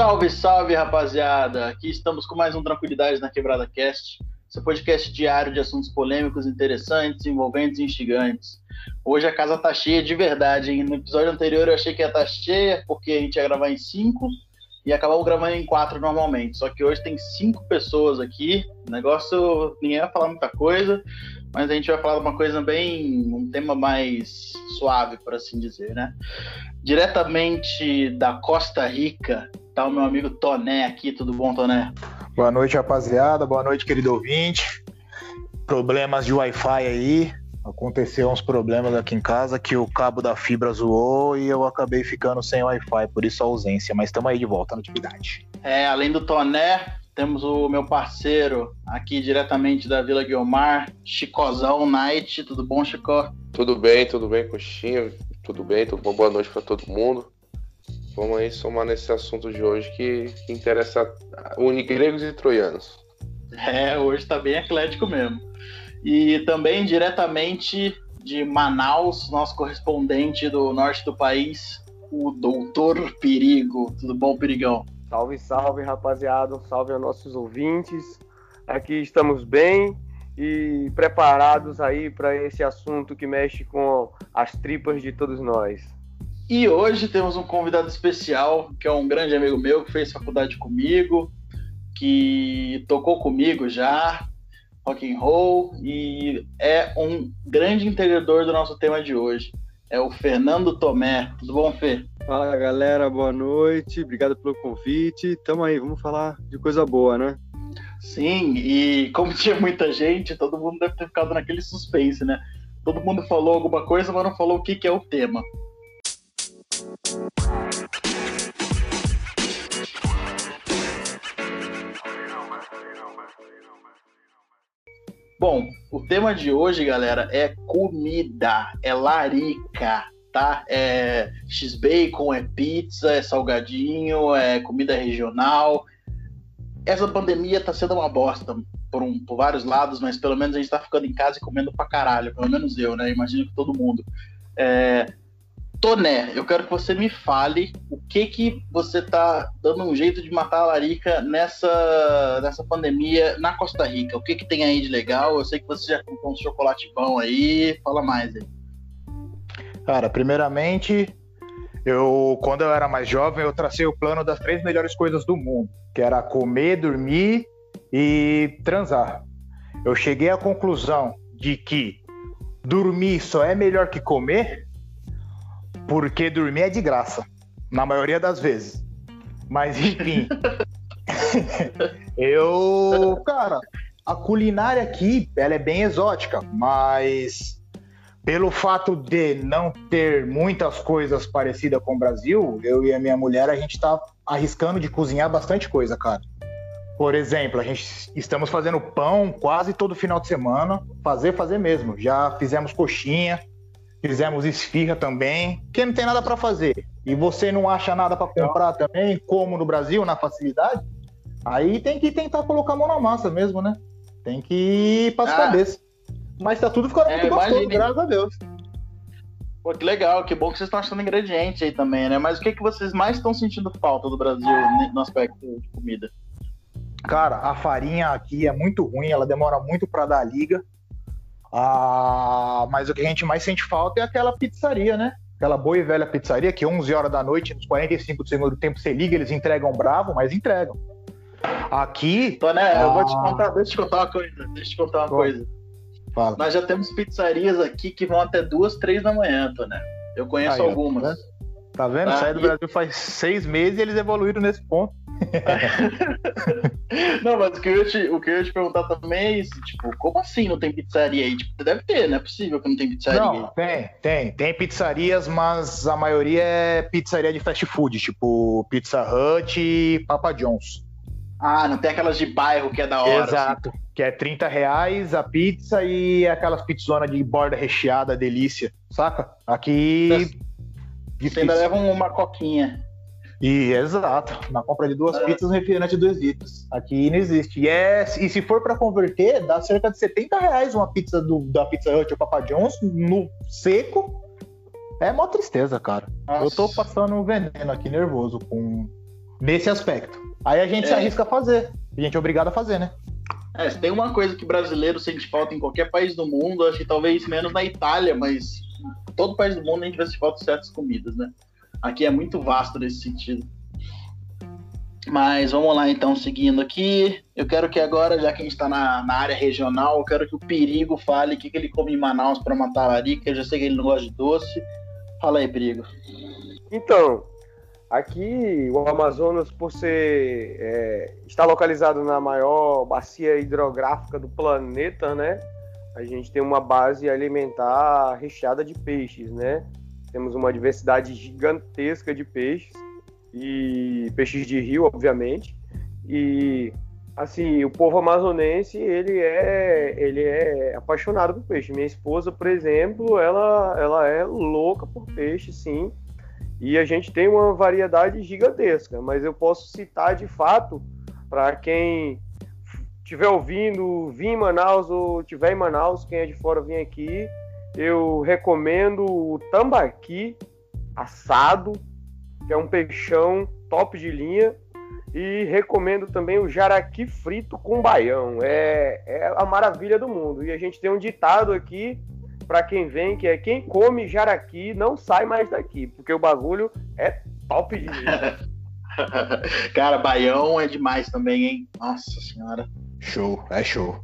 Salve, salve, rapaziada! Aqui estamos com mais um Tranquilidade na Quebrada Cast, seu podcast diário de assuntos polêmicos, interessantes, envolventes e instigantes. Hoje a casa tá cheia de verdade, hein? No episódio anterior eu achei que ia estar tá cheia, porque a gente ia gravar em cinco e acabamos gravando em quatro normalmente. Só que hoje tem cinco pessoas aqui. O negócio, ninguém vai falar muita coisa, mas a gente vai falar de uma coisa bem. um tema mais suave, por assim dizer, né? Diretamente da Costa Rica, tá o meu amigo Toné aqui. Tudo bom, Toné? Boa noite, rapaziada. Boa noite, querido ouvinte. Problemas de Wi-Fi aí. Aconteceu uns problemas aqui em casa que o cabo da fibra zoou e eu acabei ficando sem Wi-Fi, por isso a ausência. Mas estamos aí de volta na atividade. É, além do Toné, temos o meu parceiro aqui diretamente da Vila Guilmar, Chicozão Night. Tudo bom, Chico? Tudo bem, tudo bem, Coxinha. Tudo bem, tudo bom? Boa noite para todo mundo. Vamos aí somar nesse assunto de hoje que, que interessa une gregos e troianos. É, hoje tá bem eclético mesmo. E também diretamente de Manaus, nosso correspondente do norte do país, o Doutor Perigo. Tudo bom, Perigão? Salve, salve, rapaziada. Salve aos nossos ouvintes. Aqui estamos bem e preparados aí para esse assunto que mexe com as tripas de todos nós. E hoje temos um convidado especial, que é um grande amigo meu que fez faculdade comigo, que tocou comigo já, rock and roll e é um grande integrador do nosso tema de hoje. É o Fernando Tomé. Tudo bom, Fê? Fala galera, boa noite. Obrigado pelo convite. Tamo aí, vamos falar de coisa boa, né? Sim, e como tinha muita gente, todo mundo deve ter ficado naquele suspense, né? Todo mundo falou alguma coisa, mas não falou o que, que é o tema. Bom, o tema de hoje, galera, é comida, é larica, tá? É x-bacon, é pizza, é salgadinho, é comida regional. Essa pandemia tá sendo uma bosta por, um, por vários lados, mas pelo menos a gente tá ficando em casa e comendo pra caralho, pelo menos eu, né? Imagino que todo mundo. É, Toné, eu quero que você me fale o que que você tá dando um jeito de matar a larica nessa, nessa pandemia na Costa Rica. O que que tem aí de legal? Eu sei que você já comprou um chocolate bom aí. Fala mais aí. Cara, primeiramente, eu quando eu era mais jovem, eu tracei o plano das três melhores coisas do mundo, que era comer, dormir e transar. Eu cheguei à conclusão de que dormir só é melhor que comer porque dormir é de graça, na maioria das vezes. Mas enfim. eu, cara, a culinária aqui, ela é bem exótica, mas pelo fato de não ter muitas coisas parecidas com o Brasil, eu e a minha mulher, a gente tá arriscando de cozinhar bastante coisa, cara. Por exemplo, a gente estamos fazendo pão quase todo final de semana, fazer, fazer mesmo. Já fizemos coxinha, Fizemos esfirra também, porque não tem nada para fazer. E você não acha nada para comprar também, como no Brasil, na facilidade, aí tem que tentar colocar a mão na massa mesmo, né? Tem que ir para as ah. cabeças. Mas tá tudo ficando é, muito gostoso, imagine. graças a Deus. Pô, que legal, que bom que vocês estão achando ingredientes aí também, né? Mas o que, que vocês mais estão sentindo falta do Brasil no aspecto de comida? Cara, a farinha aqui é muito ruim, ela demora muito para dar liga. Ah, mas o que a gente mais sente falta é aquela pizzaria, né? Aquela boa e velha pizzaria que 11 horas da noite, nos 45 do segundo tempo, você liga, eles entregam bravo, mas entregam. Aqui. Toné, ah... eu vou te ah. contar, deixa eu te contar uma coisa. Deixa eu te contar uma Bom, coisa. Fala. Nós já temos pizzarias aqui que vão até duas, três da manhã, Toné. Eu conheço Aí, algumas. Tá vendo? Tá vendo? Ah, Saí do e... Brasil faz seis meses e eles evoluíram nesse ponto. não, mas o que, eu ia te, o que eu ia te perguntar também é isso, tipo, como assim não tem pizzaria aí? Tipo, deve ter, não é possível que não tem pizzaria. Não, tem, tem. Tem pizzarias, mas a maioria é pizzaria de fast food, tipo Pizza Hut e Papa John's. Ah, não tem aquelas de bairro que é da hora. Assim. Exato. Assim. Que é 30 reais a pizza e aquelas pizzonas de borda recheada, delícia, saca? Aqui. Você ainda leva uma coquinha. E exato, na compra de duas é. pizzas, um refrigerante de 2 litros. Aqui não existe. E, é, e se for para converter, dá cerca de 70 reais uma pizza do, da Pizza Hut ou Papa John's no seco. É mó tristeza, cara. Nossa. Eu tô passando um veneno aqui nervoso com, nesse aspecto. Aí a gente se É. arrisca a fazer. A gente é obrigado a fazer, né? É, se tem uma coisa que brasileiro sente falta em qualquer país do mundo, acho que talvez menos na Itália, mas em todo país do mundo a gente vai sentir falta certas comidas, né? Aqui é muito vasto nesse sentido. Mas vamos lá então, seguindo aqui. Eu quero que agora, já que a gente está na, na área regional, eu quero que o Perigo fale o que, que ele come em Manaus para matar a larica. Eu já sei que ele não gosta de doce. Fala aí, Perigo. Então, aqui o Amazonas, por ser é, está localizado na maior bacia hidrográfica do planeta, né? A gente tem uma base alimentar recheada de peixes, né? Temos uma diversidade gigantesca de peixes e peixes de rio, obviamente. E assim, o povo amazonense, ele é, ele é apaixonado por peixe. Minha esposa, por exemplo, ela, ela é louca por peixe, sim. E a gente tem uma variedade gigantesca, mas eu posso citar de fato para quem estiver ouvindo, vir em Manaus ou estiver em Manaus, quem é de fora vir aqui, eu recomendo o tambaqui assado, que é um peixão top de linha, e recomendo também o jaraqui frito com baião. É, é a maravilha do mundo. E a gente tem um ditado aqui para quem vem, que é quem come jaraqui não sai mais daqui, porque o bagulho é top de linha. Cara, baião é demais também, hein? Nossa senhora. Show, é show.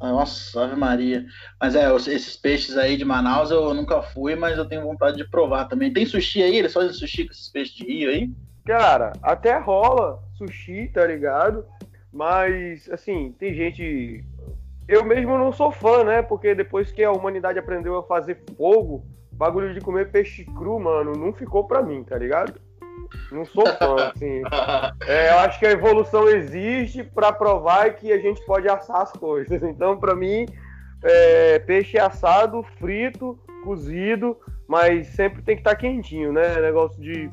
Nossa, Ave Maria. Mas é, esses peixes aí de Manaus eu nunca fui, mas eu tenho vontade de provar também. Tem sushi aí? Eles fazem sushi com esses peixes de rio aí? Cara, até rola sushi, tá ligado? Mas, assim, tem gente. Eu mesmo não sou fã, né? Porque depois que a humanidade aprendeu a fazer fogo, bagulho de comer peixe cru, mano, não ficou pra mim, tá ligado? Não sou fã, assim. É, eu acho que a evolução existe pra provar que a gente pode assar as coisas. Então, pra mim, é, peixe assado, frito, cozido, mas sempre tem que estar quentinho, né? Negócio de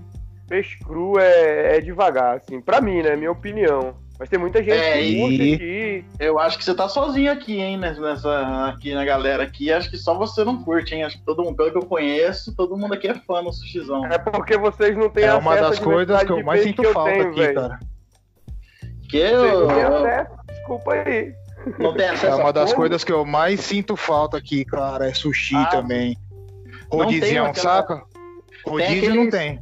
peixe cru é, é devagar, assim. Pra mim, né? Minha opinião. Mas tem muita gente É, que e- curte aqui. Eu acho que você tá sozinho aqui, hein, nessa, aqui na galera aqui. Acho que só você não curte, hein? Acho que todo mundo, pelo que eu conheço, todo mundo aqui é fã no sushizão. É porque vocês não têm É acesso uma à das coisas que eu mais sinto eu falta tenho, aqui, velho. cara. Que eu, acesso, desculpa aí. não tem É acesso uma a das coisas que eu mais sinto falta aqui, cara. É sushi Ah, também. Rodizião, aquela- saca? Rodízio aqueles- não tem.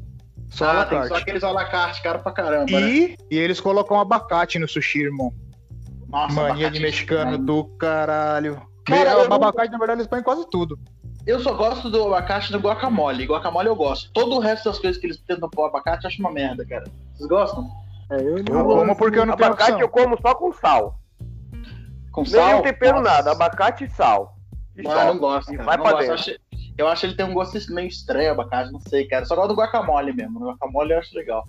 Só Ah, tem só aqueles à la carte, caro pra caramba, né? E, e eles colocam abacate no sushi, irmão. Nossa, Mania abacate de mexicano demais. do caralho. Cara, Me- eu não- abacate, na verdade, eles põem em quase tudo. Eu só gosto do abacate no guacamole. Guacamole eu gosto. Todo o resto das coisas que eles tentam pôr abacate eu acho uma merda, cara. Vocês gostam? É, eu Eu não como porque eu não tenho Abacate eu como só com sal. Com Nem sal? um tempero Nossa. nada, abacate e sal. E Ah, não gosto, cara. vai não pra gosto. Eu dentro. Eu acho ele tem um gosto meio estranho, abacate, não sei, cara. Só gosto do guacamole mesmo. No guacamole eu acho legal.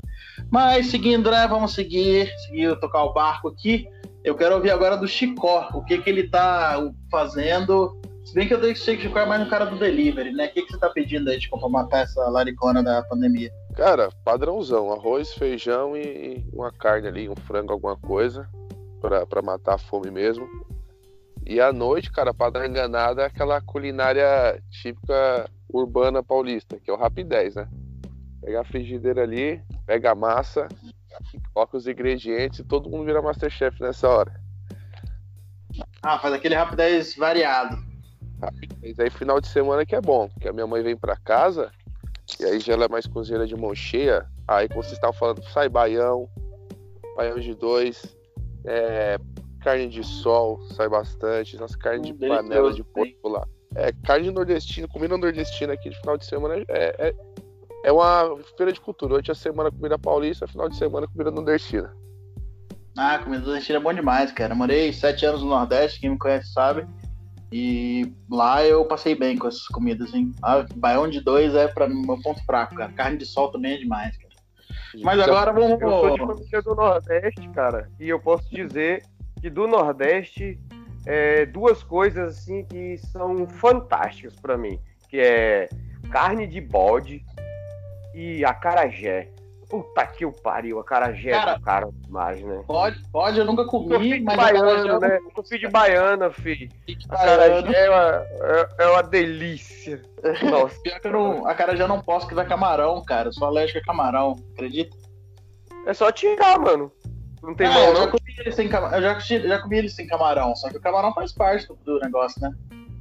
Mas seguindo, né? Vamos seguir, seguir tocar o barco aqui. Eu quero ouvir agora do Chicó. O que que ele tá fazendo. Se bem que eu sei que o Chicó é mais no cara do delivery, né? O que, que você tá pedindo aí, Chicó, pra matar essa laricona da pandemia? Cara, padrãozão, arroz, feijão e uma carne ali, um frango, alguma coisa, pra, pra matar a fome mesmo. E à noite, cara, pra dar enganada, é aquela culinária típica urbana paulista, que é o Rapidez, né? Pega a frigideira ali, pega a massa, coloca os ingredientes e todo mundo vira Masterchef nessa hora. Ah, faz aquele rapidez variado. Mas aí final de semana que é bom, porque a minha mãe vem pra casa e aí já ela é mais cozinheira de mão cheia. Aí como vocês estavam falando, sai baião, baião de dois, é, carne de sol, sai bastante, nossa carne Hum, de panela de porco lá. É, carne nordestina, comida nordestina aqui de final de semana é, é, é uma feira de cultura. Hoje a semana comida paulista, final de semana comida nordestina. Ah, comida nordestina é bom demais, cara. Eu morei sete anos no Nordeste, quem me conhece sabe. E lá eu passei bem com essas comidas, hein? Ah, baião de dois é pra mim meu ponto fraco, cara. Carne de sol também é demais, cara. Mas agora vamos. Eu sou de família do Nordeste, cara, e eu posso dizer do Nordeste é duas coisas assim que são fantásticas pra mim, que é carne de bode e acarajé. Puta que o pariu, acarajé Cara, é do cara demais, né? Pode, pode, eu nunca comi, filho de mas baiano, acarajé né? Sou filho de baiana, filho. é. Acarajé é uma, é, é uma delícia. Nossa. Pior que eu não, acarajé eu não posso que vai camarão, cara. Eu sou alérgico a camarão, acredita? É só tirar, mano. Não tem Ah, mal, eu não. Ele sem camarão. Eu já, já comi ele sem camarão, só que o camarão faz parte do, do negócio, né?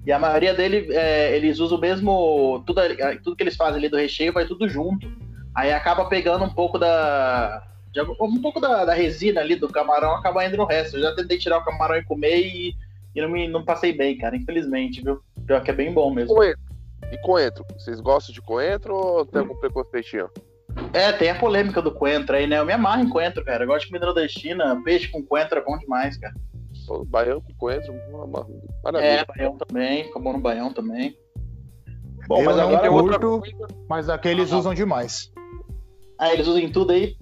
E a maioria dele, é, eles usam o mesmo. Tudo, ali- tudo que eles fazem ali do recheio vai tudo junto. Aí acaba pegando um pouco da. de um pouco da, da resina ali do camarão, acaba indo no resto. Eu já tentei tirar o camarão e comer e, e não, me, não passei bem, cara, infelizmente, viu? Pior que é bem bom mesmo. Coentro. E coentro? Vocês gostam de coentro ou tem algum preconceitinho? É, tem a polêmica do coentro aí, né? Eu me amarro em coentro, cara. Eu gosto de comida nordestina. Peixe com coentro é bom demais, cara. Pô, Baião com coentro, uma- É, maravilha. baião também. Ficou bom no baião também. Bom, eu mas não agora curto, mas aqueles Ah, usam demais. Ah, eles usam em tudo aí?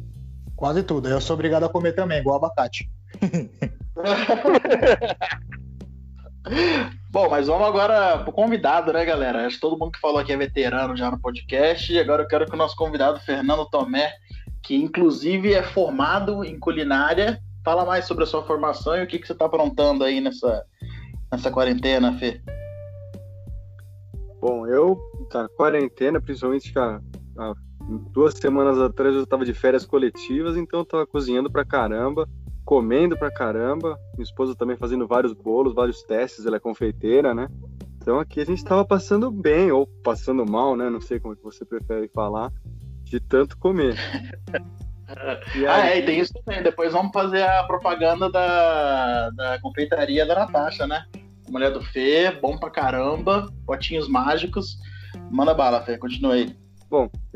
Quase tudo. Eu sou obrigado a comer também, igual abacate. Bom, mas vamos agora pro convidado, né, galera? Acho que todo mundo que falou aqui é veterano já no podcast. E agora eu quero que o nosso convidado, Fernando Tomé, que inclusive é formado em culinária, fala mais sobre a sua formação e o que, que você está aprontando aí nessa, nessa quarentena, Fê. Bom, eu, tá, quarentena, principalmente há, há duas semanas atrás eu estava de férias coletivas, então eu tava cozinhando pra caramba, comendo pra caramba. Minha esposa também fazendo vários bolos, vários testes, ela é confeiteira, né? Então aqui a gente tava passando bem, ou passando mal, né? Não sei como é que você prefere falar, de tanto comer. Ah, aí, é, e tem isso também. Depois vamos fazer a propaganda da, da confeitaria da Natasha, né? Mulher do Fê, bom pra caramba, potinhos mágicos. Manda bala, Fê, continua aí.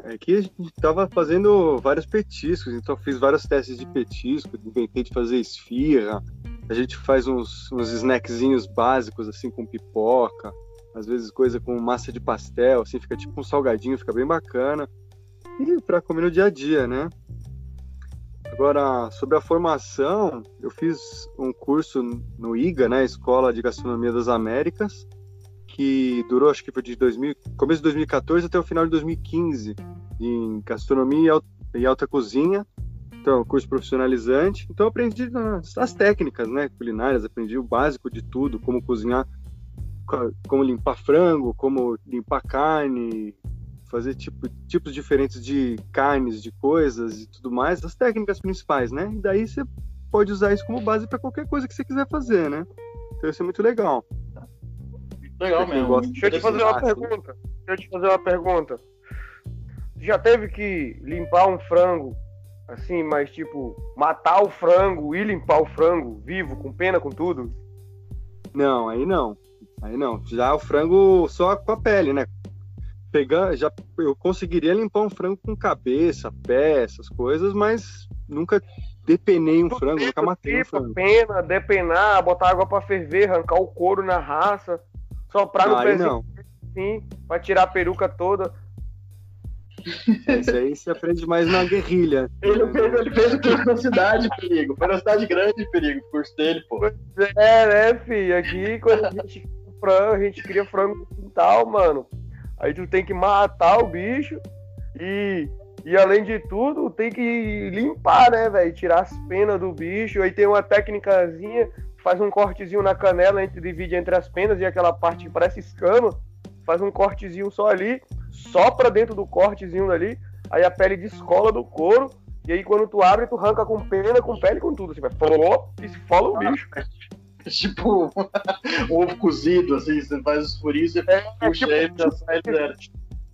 Aqui a gente tava fazendo vários petiscos, então fiz vários testes de petisco, inventei de fazer esfirra, a gente faz uns, uns snackzinhos básicos, assim, com pipoca, às vezes coisa com massa de pastel, assim, fica tipo um salgadinho, fica bem bacana. E para comer no dia a dia, né? Agora, sobre a formação, eu fiz um curso no IGA, né, Escola de Gastronomia das Américas, que durou, acho que foi de 2000, começo de 2014 até o final de 2015, em gastronomia e al- alta cozinha. Então, curso profissionalizante. Então, aprendi as, as técnicas, né, culinárias, aprendi o básico de tudo, como cozinhar, co- como limpar frango, como limpar carne, fazer tipo, tipos diferentes de carnes, de coisas e tudo mais, as técnicas principais, né? E daí você pode usar isso como base para qualquer coisa que você quiser fazer, né? Então, isso é muito legal. Legal mesmo. Deixa eu te fazer uma pergunta. Deixa eu te fazer uma pergunta. Já teve que limpar um frango, assim, mas tipo, matar o frango e limpar o frango vivo, com pena, com tudo? Não, aí não. Aí não. Já o frango só com a pele, né? Pegar, já eu conseguiria limpar um frango com cabeça, pé, essas coisas, mas nunca depenei um frango, nunca matei um frango. pena, depenar, botar água pra ferver, arrancar o couro na raça, soprar no pezinho não. assim, pra tirar a peruca toda. Isso aí se aprende mais na guerrilha. Ele fez, ele fez o curso na cidade, perigo. Foi na cidade grande, perigo, o curso dele, pô. É, né, filho? Aqui, quando a gente cria frango, a gente cria frango no quintal, mano. Aí tu tem que matar o bicho e, e além de tudo, tem que limpar, né, velho? Tirar as penas do bicho. Aí tem uma técnicazinha, faz um cortezinho na canela, a gente divide entre as penas e aquela parte que parece escama, faz um cortezinho só ali, sopra dentro do cortezinho ali, aí a pele descola do couro. E aí quando tu abre, tu arranca com pena, com pele, com tudo. Você vai, falou, e se fala o bicho. Tipo, um ovo cozido, assim, você faz os furinhos, você É, puxa tipo, ele, já sai zero.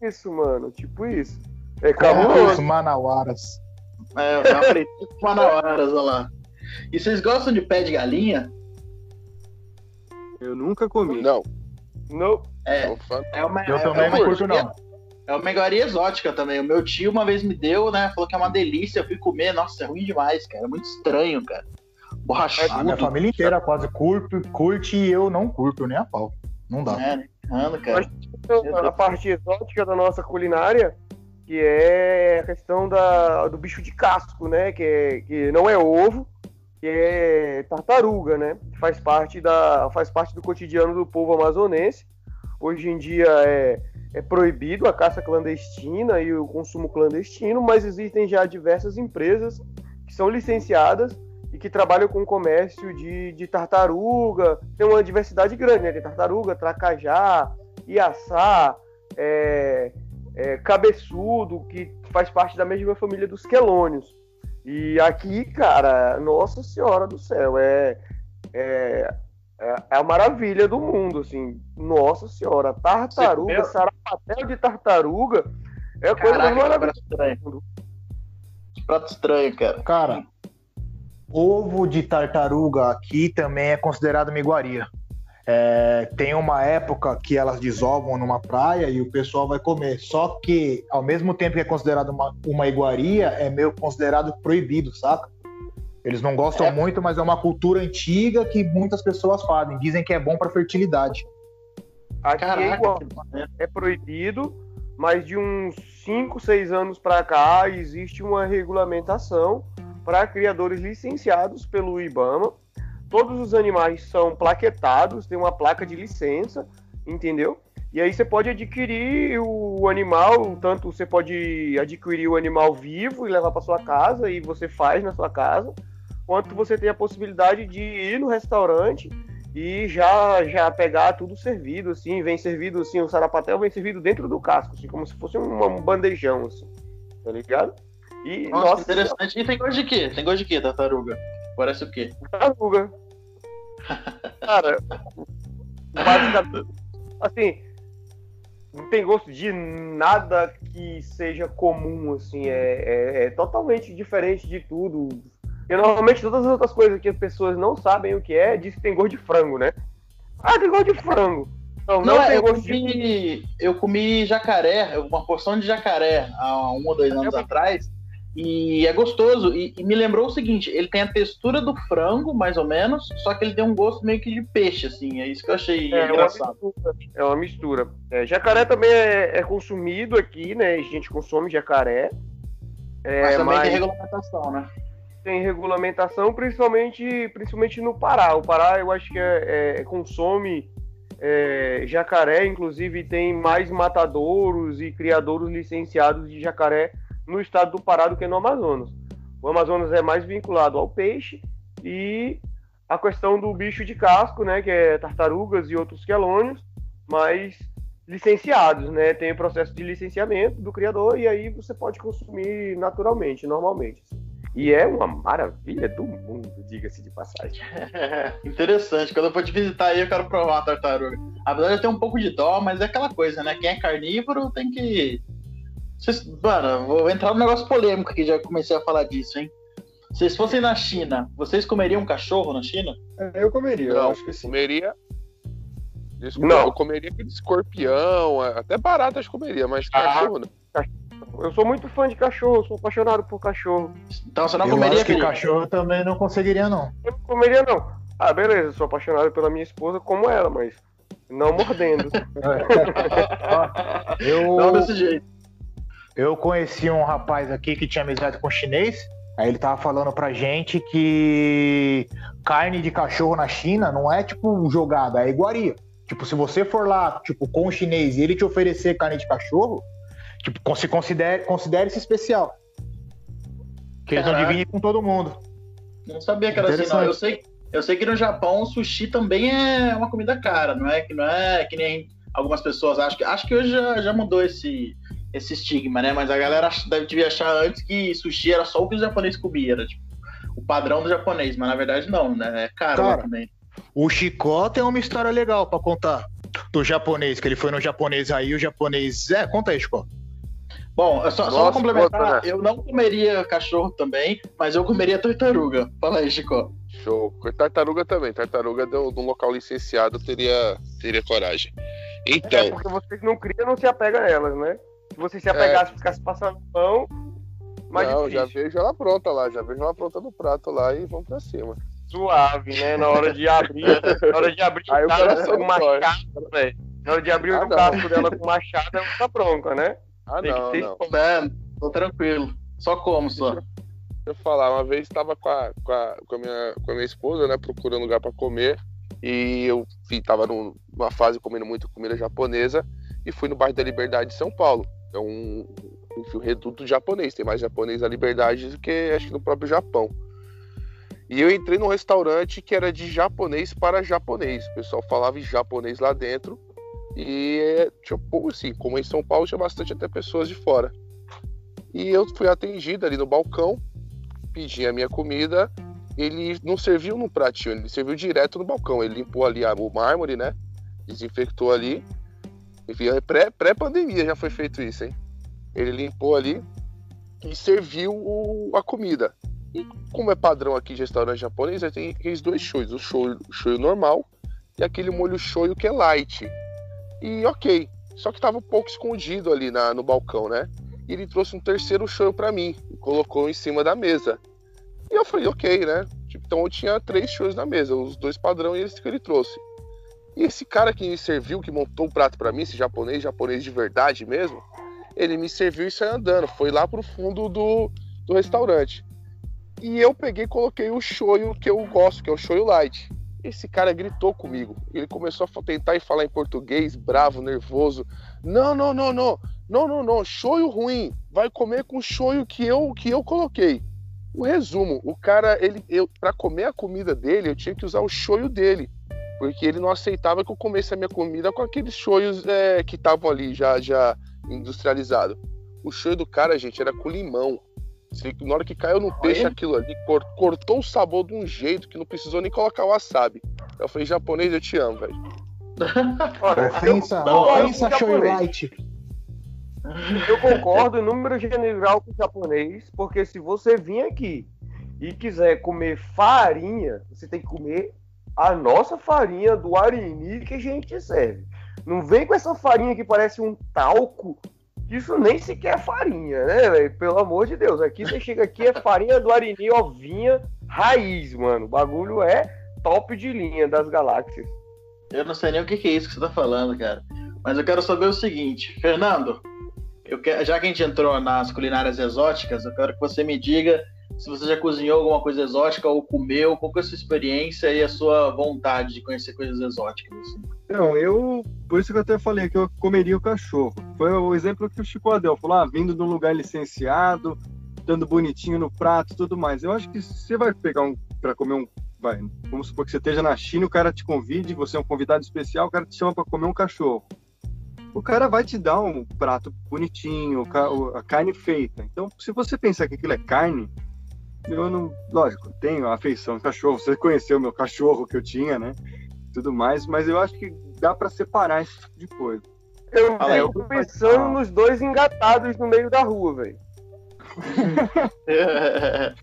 isso, mano. Tipo isso. É Os cabuloso. manauaras. É, eu aprendi com manauaras, olha lá. E vocês gostam de pé de galinha? Eu nunca comi. Não, Não. É, é uma, Eu é, também é não uma curto, não. É uma iguaria exótica também. O meu tio uma vez me deu, né? Falou que é uma delícia. Eu fui comer. Nossa, é ruim demais, cara. É muito estranho, cara. Borrachudo. A minha família inteira quase curte, curte e eu não curto nem a pau. Não dá. É, né? Ando, cara. A parte exótica da nossa culinária, que é a questão da, do bicho de casco, né? Que, é, que não é ovo, que é tartaruga, né? Faz parte, da, faz parte do cotidiano do povo amazonense. Hoje em dia é, é proibido a caça clandestina e o consumo clandestino, mas existem já diversas empresas que são licenciadas e que trabalham com comércio de, de tartaruga. Tem uma diversidade grande, né? Tem tartaruga, tracajá, iaçá, é, é, cabeçudo, que faz parte da mesma família dos quelônios. E aqui, cara, nossa senhora do céu, é, é, é, é a maravilha do mundo, assim. Nossa senhora, tartaruga, sarapatel de tartaruga é coisa Caraca, mais maravilhosa. estranho. Que prato estranho, cara. Cara, ovo de tartaruga aqui também é considerado uma iguaria. É, tem uma época que elas desovam numa praia e o pessoal vai comer. Só que, ao mesmo tempo que é considerado uma, uma iguaria, é meio considerado proibido, saca? Eles não gostam É. muito, mas é uma cultura antiga que muitas pessoas fazem. Dizem que é bom pra fertilidade. Aqui é Caraca, igual, que maneiro. é proibido, mas de uns 5, 6 anos para cá existe uma regulamentação para criadores licenciados pelo IBAMA. Todos os animais são plaquetados, tem uma placa de licença, entendeu? E aí você pode adquirir o animal, tanto você pode adquirir o animal vivo e levar para sua casa e você faz na sua casa, quanto você tem a possibilidade de ir no restaurante e já já pegar tudo servido assim, vem servido assim, o sarapatel vem servido dentro do casco, assim, como se fosse um, bandejão assim. Tá ligado? E Nossa, nossa, interessante. E tem gosto de quê? Tem gosto de quê, tartaruga? Parece o quê? tartaruga. Cara, basicamente, assim, não tem gosto de nada que seja comum, assim, é, é- é totalmente diferente de tudo. E normalmente todas as outras coisas que as pessoas não sabem o que é, diz que tem gosto de frango, né? Ah, tem gosto de frango. Não, não, Não, é, tem eu gosto de comi, eu comi jacaré, uma porção de jacaré há um ou dois anos É, atrás. E é gostoso. E, e me lembrou o seguinte: ele tem a textura do frango, mais ou menos, só que ele tem um gosto meio que de peixe, assim. É isso que eu achei É uma engraçado. mistura. É uma mistura. É, jacaré também é, é consumido aqui, né? A gente consome jacaré. É, Mas também mas tem regulamentação, né? tem regulamentação, principalmente, principalmente no Pará. O Pará, eu acho que é, é- consome é, jacaré, inclusive tem mais matadouros e criadouros licenciados de jacaré no estado do Pará do que no Amazonas. O Amazonas é mais vinculado ao peixe e a questão do bicho de casco, né, que é tartarugas e outros quelônios, mas licenciados, né? Tem o processo de licenciamento do criador e aí você pode consumir naturalmente, normalmente. E é uma maravilha do mundo, diga-se de passagem. Interessante. Quando eu for te visitar aí, eu quero provar a tartaruga. Apesar de eu ter um pouco de dó, mas é aquela coisa, né? Quem é carnívoro tem que. Vocês- Mano, eu vou entrar num negócio polêmico aqui, já comecei a falar disso, hein? Se vocês fossem na China, vocês comeriam um cachorro na China? Eu comeria, eu Não, acho que sim. comeria. Desculpa, Não. eu comeria aquele escorpião, até baratas comeria, mas Ah. cachorro não. Eu sou muito fã de cachorro, eu sou apaixonado por cachorro. Então você não eu comeria acho que cachorro eu também não conseguiria, não. Eu não comeria, não. Ah, beleza, eu sou apaixonado pela minha esposa como ela, mas não mordendo. Eu, Não desse jeito. Eu conheci um rapaz aqui que tinha amizade com chinês. Aí ele tava falando pra gente que carne de cachorro na China não é tipo jogada, é iguaria. Tipo, se você for lá, tipo, com o chinês e ele te oferecer carne de cachorro, tipo, se considere, considere-se especial. Que eles não dividem com todo mundo. Não sabia que era assim, não. Eu sei, eu sei que no Japão o sushi também é uma comida cara, não é que não é que nem algumas pessoas acham que. Acho que hoje já, já mudou esse, esse estigma, né? Mas a galera deve devia achar antes que sushi era só o que os japoneses comiam, era tipo o padrão do japonês, mas na verdade não, né? É caro lá Cara. também. O Chicó tem uma história legal pra contar do japonês, que ele foi no japonês aí, o japonês. É, conta aí, Chicó. Bom, só, só Nossa, pra complementar, né? eu não comeria cachorro também, mas eu comeria tartaruga. Fala aí, Chico. Show. Tartaruga também. Tartaruga de um local licenciado teria, teria coragem. É Então, porque vocês não criam, não se apega a elas, né? Se vocês se apegassem e ficassem passando pão, mais não, já difícil. vejo ela pronta lá, já vejo ela pronta no prato lá e vamos pra cima. Suave, né? Na hora de abrir, na hora de abrir Aí o coração com machado, né? Na hora de abrir Ah, o casco dela com machado, ela tá bronca, né? Ah, Tem não, que não. É, tô tranquilo. Só como, só. Deixa eu falar, uma vez estava com a, com, a, com, a minha, com a minha esposa, né, procurando lugar para comer, e eu enfim, tava num- numa fase comendo muito comida japonesa, e fui no bairro da Liberdade de São Paulo. É um, enfim, um reduto japonês, tem mais japonês na Liberdade do que acho que no próprio Japão. E eu entrei num restaurante que era de japonês para japonês. O pessoal falava em japonês lá dentro. E, tipo, assim, como em São Paulo, tinha bastante até pessoas de fora. E eu fui atendido ali no balcão. pedi a minha comida, ele não serviu no pratinho, ele serviu direto no balcão. Ele limpou ali o mármore, né? Desinfectou ali. Enfim, é pré-pandemia já foi feito isso, hein? Ele limpou ali e serviu o, a comida. E como é padrão aqui de restaurante japonês, tem aqueles dois shows, o show, o show normal e aquele molho shoyu que é light. E ok, só que tava um pouco escondido ali na, no balcão, né? E ele trouxe um terceiro shoyu para mim e colocou em cima da mesa. E eu falei, ok, né? Tipo, então eu tinha três shows na mesa, os dois padrão e esse que ele trouxe. E esse cara que me serviu, que montou o prato para mim, esse japonês, japonês de verdade mesmo, ele me serviu e saiu andando. Foi lá pro fundo do, do restaurante. E eu peguei e coloquei o shoyu que eu gosto, que é o shoyu light. Esse cara gritou comigo. Ele começou a tentar falar em português, bravo, nervoso. Não, não, não, não. Não, não, não. Shoyu ruim. Vai comer com shoyu que eu que eu coloquei. O resumo, o cara, ele eu para comer a comida dele, eu tinha que usar o shoyu dele, porque ele não aceitava que eu comesse a minha comida com aqueles shoyos é, que estavam ali já já industrializado. O shoyu do cara, gente, era com limão. Na hora que caiu no peixe, aquilo ali cortou o sabor de um jeito que não precisou nem colocar o wasabi. Eu falei, japonês, eu te amo, velho. ofensa, ofensa show light. Eu concordo em número general com o japonês, porque se você vir aqui e quiser comer farinha, você tem que comer a nossa farinha do arini que a gente serve. Não vem com essa farinha que parece um talco isso nem sequer é farinha, né, velho? Pelo amor de Deus. Aqui você chega aqui, é farinha do Arini ovinha raiz, mano. O bagulho é top de linha das galáxias. Eu não sei nem o que, é isso que você tá falando, cara. Mas eu quero saber o seguinte, Fernando. Eu quero, já que a gente entrou nas culinárias exóticas, eu quero que você me diga se você já cozinhou alguma coisa exótica ou comeu, qual que é a sua experiência e a sua vontade de conhecer coisas exóticas. Não, eu. Por isso que eu até falei que eu comeria o cachorro. Foi o exemplo que o Chico Adel falou: ah, vindo de um lugar licenciado, dando bonitinho no prato tudo mais. Eu acho que você vai pegar um. para comer um. Vai, vamos supor que você esteja na China, o cara te convide, você é um convidado especial, o cara te chama para comer um cachorro. O cara vai te dar um prato bonitinho, a carne feita. Então, se você pensar que aquilo é carne, eu não. Lógico, tenho afeição cachorro. Você conheceu o meu cachorro que eu tinha, né? tudo mais, mas eu acho que dá para separar esse tipo de coisa. Eu ah, fico pensando ah. nos dois engatados no meio da rua, velho. é,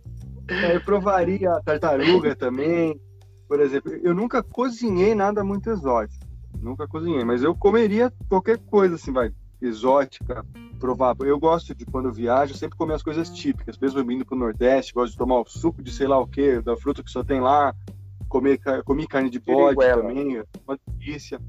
eu provaria a tartaruga também. Por exemplo, eu nunca cozinhei nada muito exótico. Nunca cozinhei, mas eu comeria qualquer coisa assim, vai, exótica, provável. Eu gosto de quando eu viajo, sempre comer as coisas típicas, mesmo indo pro Nordeste, gosto de tomar o suco de sei lá o que, da fruta que só tem lá, comer, comi carne de bode também, uma delícia.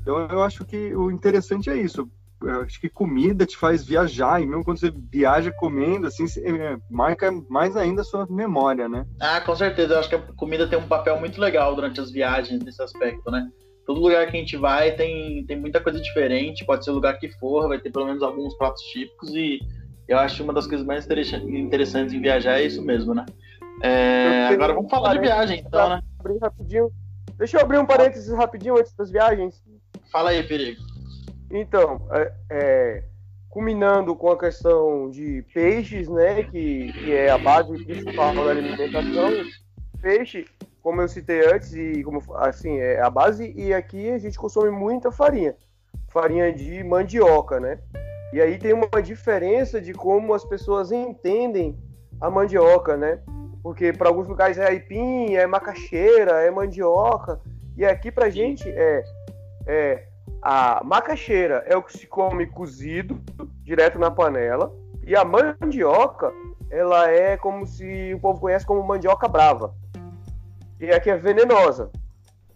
Então eu acho que o interessante é isso. Eu acho que comida te faz viajar, e mesmo quando você viaja comendo, assim, é, marca mais ainda a sua memória, né? Ah, com certeza. Eu acho que a comida tem um papel muito legal durante as viagens nesse aspecto, né? Todo lugar que a gente vai tem, tem muita coisa diferente, pode ser o lugar que for, vai ter pelo menos alguns pratos típicos, e eu acho uma das coisas mais interessantes em viajar é isso mesmo, né? É, agora vamos falar de viagem, então, né? Abrir rapidinho. Deixa eu abrir um parênteses rapidinho antes das viagens. Fala aí, Perigo. Então, é, é, culminando com a questão de peixes, né, que, que é a base principal da alimentação. Peixe, como eu citei antes, e como assim, é a base, e aqui a gente consome muita farinha. Farinha de mandioca, né? E aí tem uma diferença de como as pessoas entendem a mandioca, né? Porque para alguns lugares é aipim, é macaxeira, é mandioca. E aqui pra gente é, é a macaxeira é o que se come cozido, direto na panela. E a mandioca, ela é como se o povo conhece como mandioca brava. E aqui é venenosa.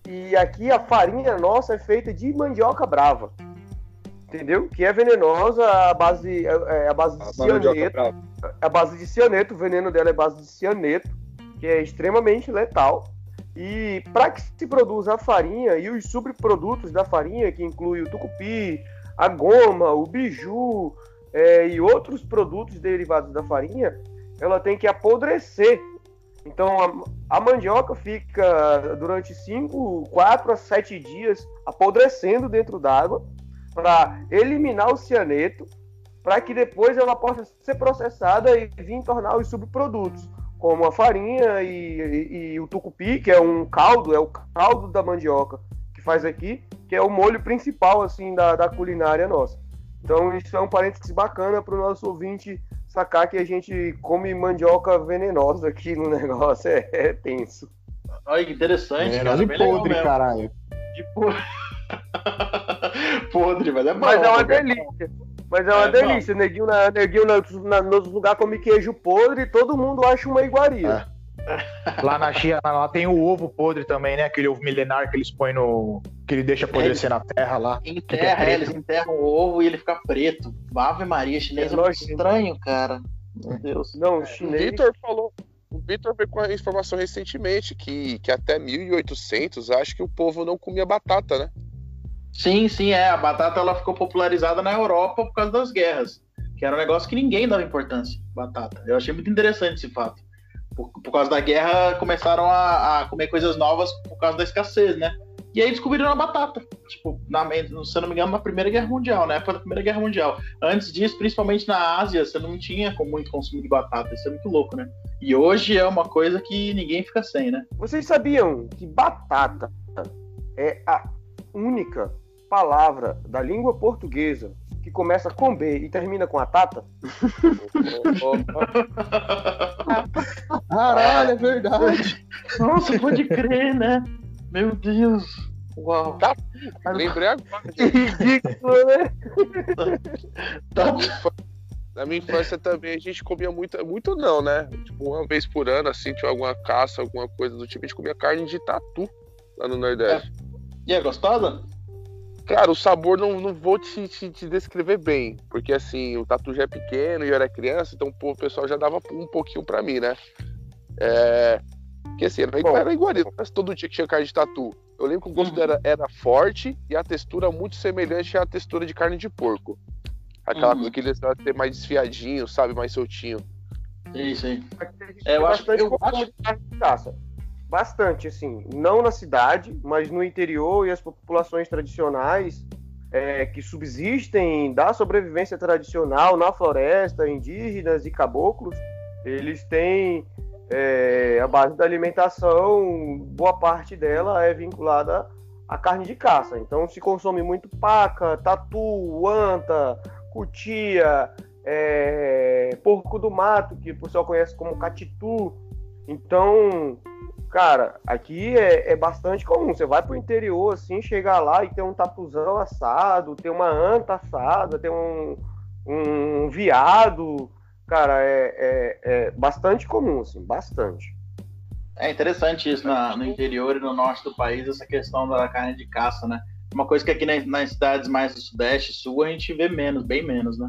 E aqui a farinha nossa é feita de mandioca brava. Entendeu? Que é venenosa a base, é, é a base de a cianeto a base de cianeto, o veneno dela é base de cianeto, que é extremamente letal. E para que se produza a farinha e os subprodutos da farinha, que inclui o tucupi, a goma, o biju é, e outros produtos derivados da farinha, ela tem que apodrecer. Então a, a mandioca fica durante 5, 4 a 7 dias apodrecendo dentro d'água para eliminar o cianeto para que depois ela possa ser processada e vir tornar os subprodutos, como a farinha e, e, e o tucupi, que é um caldo, é o caldo da mandioca que faz aqui, que é o molho principal assim da, da culinária nossa. Então isso é um parênteses bacana para o nosso ouvinte sacar que a gente come mandioca venenosa aqui no negócio, é, é tenso. Olha que interessante, É, cara. de podre, caralho. De podre. podre, mas é bom. Mas é uma né? delícia. Mas é uma É, delícia. Neguinho, na, neguinho na, na, nos lugares come queijo podre e todo mundo acha uma iguaria. Lá na China, lá tem o ovo podre também, né? Aquele ovo milenar que eles põem no. Que ele deixa apodrecer na terra lá. Enterra, preto. eles enterram o ovo e ele fica preto. Ave Maria, chinês é É estranho, cara. Meu Deus. Não, o O chinês. Vitor falou. O Vitor veio com a informação recentemente que, que até 1800 acho que o povo não comia batata, né? Sim, sim, é. A batata ela ficou popularizada na Europa por causa das guerras. Que era um negócio que ninguém dava importância, batata. Eu achei muito interessante esse fato. Por, por causa da guerra, começaram a, a comer coisas novas por causa da escassez, né? E aí descobriram a batata. Tipo, na, se eu não me engano, na Primeira Guerra Mundial, na época da Primeira Guerra Mundial. Antes disso, principalmente na Ásia, você não tinha com muito consumo de batata. Isso é muito louco, né? E hoje é uma coisa que ninguém fica sem, né? Vocês sabiam que batata é a única palavra da língua portuguesa que começa com B e termina com a tata? Caralho, é verdade. Nossa, pode crer, né? Meu Deus. Uau. Tá. Lembrei agora. Que ridículo, né? Tá- Na minha infância também a gente comia muito, muito não, né? Tipo, uma vez por ano, assim, tinha alguma caça, alguma coisa do tipo, a gente comia carne de tatu lá no Nordeste. E é gostosa? Cara, o sabor não, não vou te, te, te descrever bem, porque assim, o tatu já é pequeno e eu era criança, então pô, o pessoal já dava um pouquinho pra mim, né? É. Que assim, era, Bom. era iguaria, mas todo dia que tinha carne de tatu. Eu lembro que o gosto Uhum. era, era forte e a textura muito semelhante à textura de carne de porco. Aquela Uhum. coisa que ele ia ser mais desfiadinho, sabe? Mais soltinho. Isso aí. É, eu acho- bastante eu acho- de carne de caça. Bastante, assim. Não na cidade, mas no interior e as populações tradicionais é, que subsistem da sobrevivência tradicional na floresta, indígenas e caboclos, eles têm é, a base da alimentação, boa parte dela é vinculada à carne de caça. Então se consome muito paca, tatu, anta, cutia, é, porco do mato, que o pessoal conhece como catitu. Então, cara, aqui é, é bastante comum. Você vai pro interior, assim, chegar lá e ter um tatuzão assado, ter uma anta assada, ter um, um viado. Cara, é, é, é bastante comum, assim, bastante. É interessante isso na- no interior e no norte do país, essa questão da carne de caça, né? Uma coisa que aqui nas, nas cidades mais do sudeste e sul a gente vê menos, bem menos, né?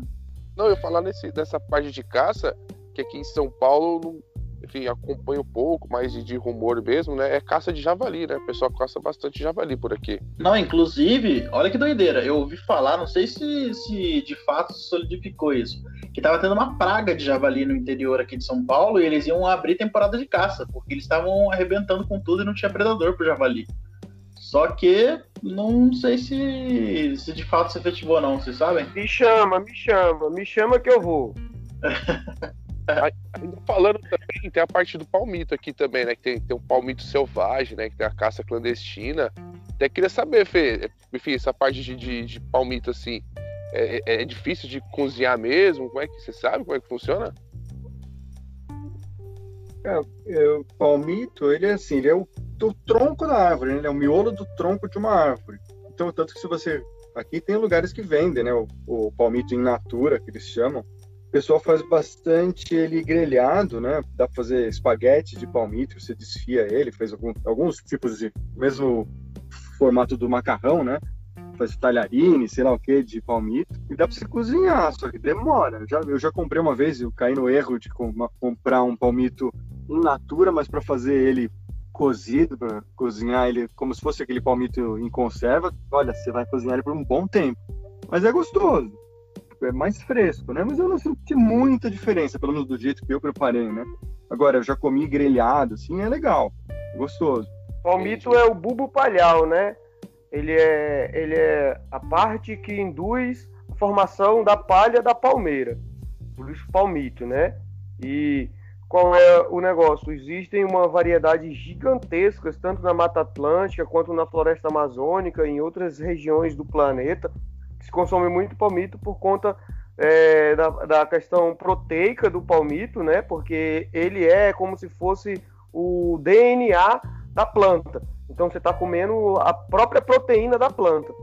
Não, eu falar nesse, nessa parte de caça, que aqui em São Paulo, não- enfim, acompanho um pouco, mais de, de rumor mesmo, né? É caça de javali, né? O pessoal caça bastante javali por aqui. Não, inclusive, olha que doideira, eu ouvi falar, não sei se, se de fato se solidificou isso, que tava tendo uma praga de javali no interior aqui de São Paulo e eles iam abrir temporada de caça, porque eles estavam arrebentando com tudo e não tinha predador pro javali. Só que não sei se, se de fato se efetivou não, vocês sabem? Me chama, me chama, me chama que eu vou. Ainda falando também, tem a parte do palmito aqui também, né? Que tem, tem um palmito selvagem, né? Que tem a caça clandestina. Até queria saber, Fê, enfim, essa parte de, de, de palmito, assim, é, é- é difícil de cozinhar mesmo? Como é que você sabe como é que funciona? É, o palmito, ele é assim, ele é o, o tronco da árvore, né? ele é o miolo do tronco de uma árvore. Então, tanto que se você... Aqui tem lugares que vendem, né? O, o palmito in natura, que eles chamam. O pessoal faz bastante ele grelhado, né? Dá pra fazer espaguete de palmito, você desfia ele, faz algum, alguns tipos de... Mesmo formato do macarrão, né? Faz talharine, sei lá o que, de palmito. E dá pra você cozinhar, só que demora. Já, eu já comprei uma vez, eu caí no erro de com- comprar um palmito in natura, mas para fazer ele cozido, para cozinhar ele como se fosse aquele palmito em conserva, olha, você vai cozinhar ele por um bom tempo. Mas é gostoso. É mais fresco, né? Mas eu não senti muita diferença, pelo menos do jeito que eu preparei, né? Agora, eu já comi grelhado, assim, é legal. Gostoso. Palmito é o bulbo palhau, né? Ele é, ele é a parte que induz a formação da palha da palmeira, por isso palmito, né? E qual é o negócio? Existem uma variedade gigantescas, tanto na Mata Atlântica quanto na Floresta Amazônica, em outras regiões do planeta, se consome muito palmito por conta é, da, da, questão proteica do palmito, né? Porque ele é como se fosse o DNA da planta. Então você está comendo a própria proteína da planta.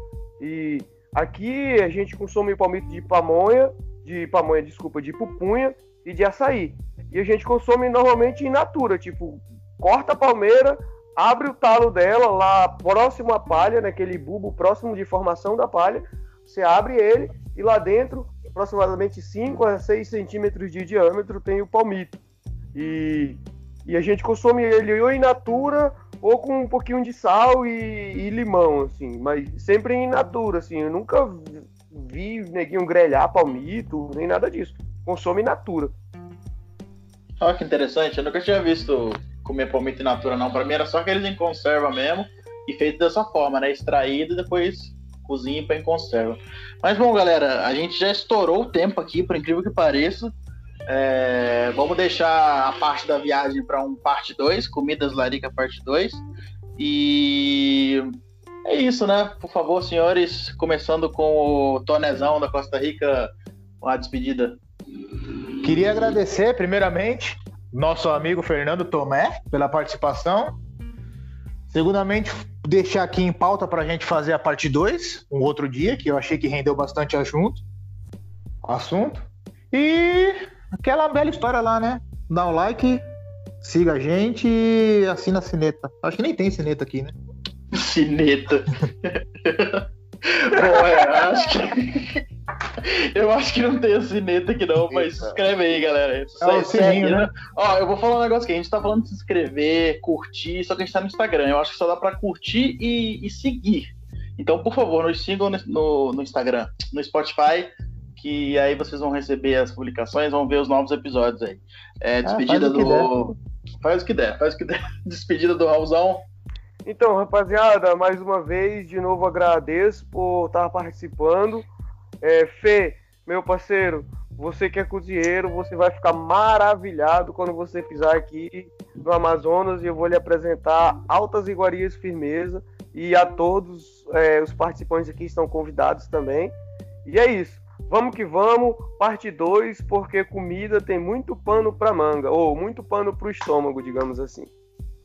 E aqui a gente consome palmito de pamonha, de pamonha, desculpa, de pupunha e de açaí. E a gente consome normalmente in natura, tipo, corta a palmeira, abre o talo dela lá próximo à palha, naquele bulbo próximo de formação da palha, você abre ele e lá dentro, aproximadamente 5 a 6 centímetros de diâmetro, tem o palmito. E, e a gente consome ele ou in natura ou com um pouquinho de sal e, e limão, assim, mas sempre in natura, assim, eu nunca vi neguinho grelhar palmito, nem nada disso. Consome in natura. Olha que interessante, eu nunca tinha visto comer palmito in natura, não. Pra mim era só aqueles em conserva mesmo e feito dessa forma, né? Extraído e depois cozinha para em conserva. Mas bom, galera, a gente já estourou o tempo aqui, por incrível que pareça. É, vamos deixar a parte da viagem para um parte 2, Comidas Larica parte 2. E é isso, né? Por favor, senhores, começando com o Tonezão da Costa Rica, a despedida. Queria agradecer, primeiramente, nosso amigo Fernando Tomé pela participação. Segundamente, deixar aqui em pauta para a gente fazer a parte 2, um outro dia, que eu achei que rendeu bastante assunto. assunto. E aquela bela história lá, né? Dá um like, siga a gente e assina a sineta. Acho que nem tem sineta aqui, né? Sineta. Bom, é, acho que. Eu acho que não tem a sineta aqui não, mas se inscreve aí, galera. É sininho, né? Ó, eu vou falar um negócio aqui. A gente tá falando de se inscrever, curtir, só que a gente tá no Instagram. Eu acho que só dá pra curtir e, e seguir. Então, por favor, nos sigam no, no, no, Instagram, no Spotify, que aí vocês vão receber as publicações, vão ver os novos episódios aí. É, ah, despedida ah, faz do. Faz o que der, faz o que der. Despedida do Raulzão. Então, rapaziada, mais uma vez, de novo agradeço por estar participando. É, Fê, meu parceiro, você que é cozinheiro, você vai ficar maravilhado quando você fizer aqui no Amazonas e eu vou lhe apresentar altas iguarias firmeza e a todos é, os participantes aqui estão convidados também. E é isso. Vamos que vamos, parte 2, porque comida tem muito pano para manga, ou muito pano para o estômago, digamos assim.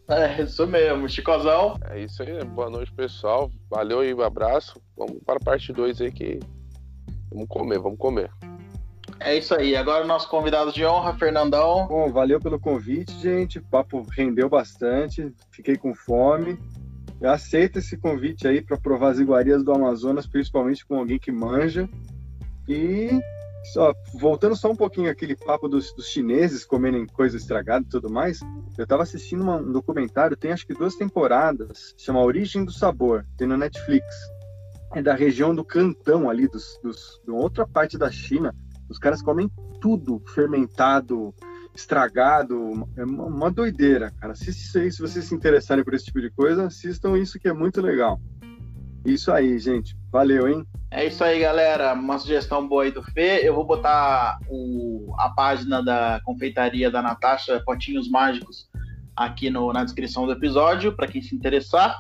É, isso mesmo, Chicozão. É isso aí, boa noite, pessoal. Valeu e um abraço. Vamos para a parte 2 aí que. Vamos comer, vamos comer. É isso aí. Agora o nosso convidado de honra, Fernandão. Bom, valeu pelo convite, gente. O papo rendeu bastante. Fiquei com fome. Eu aceito esse convite aí para provar as iguarias do Amazonas, principalmente com alguém que manja. E só, voltando só um pouquinho aquele papo dos, dos chineses comerem coisa estragada e tudo mais, eu estava assistindo uma, um documentário, tem acho que duas temporadas, chama Origem do Sabor, tem no Netflix. É da região do Cantão ali, dos, dos, de outra parte da China. Os caras comem tudo fermentado, estragado, é uma, uma doideira, cara. Assiste aí, se vocês se interessarem por esse tipo de coisa, assistam isso que é muito legal. Isso aí, gente. Valeu, hein? É isso aí, galera. Uma sugestão boa aí do Fê. Eu vou botar o, a página da confeitaria da Natasha, Potinhos Mágicos, aqui no, na descrição do episódio, para quem se interessar.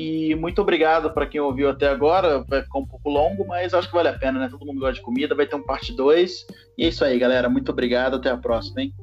E muito obrigado para quem ouviu até agora. Vai ficar um pouco longo, mas acho que vale a pena, né? Todo mundo gosta de comida. Vai ter um parte 2. E é isso aí, galera. Muito obrigado. Até a próxima, hein?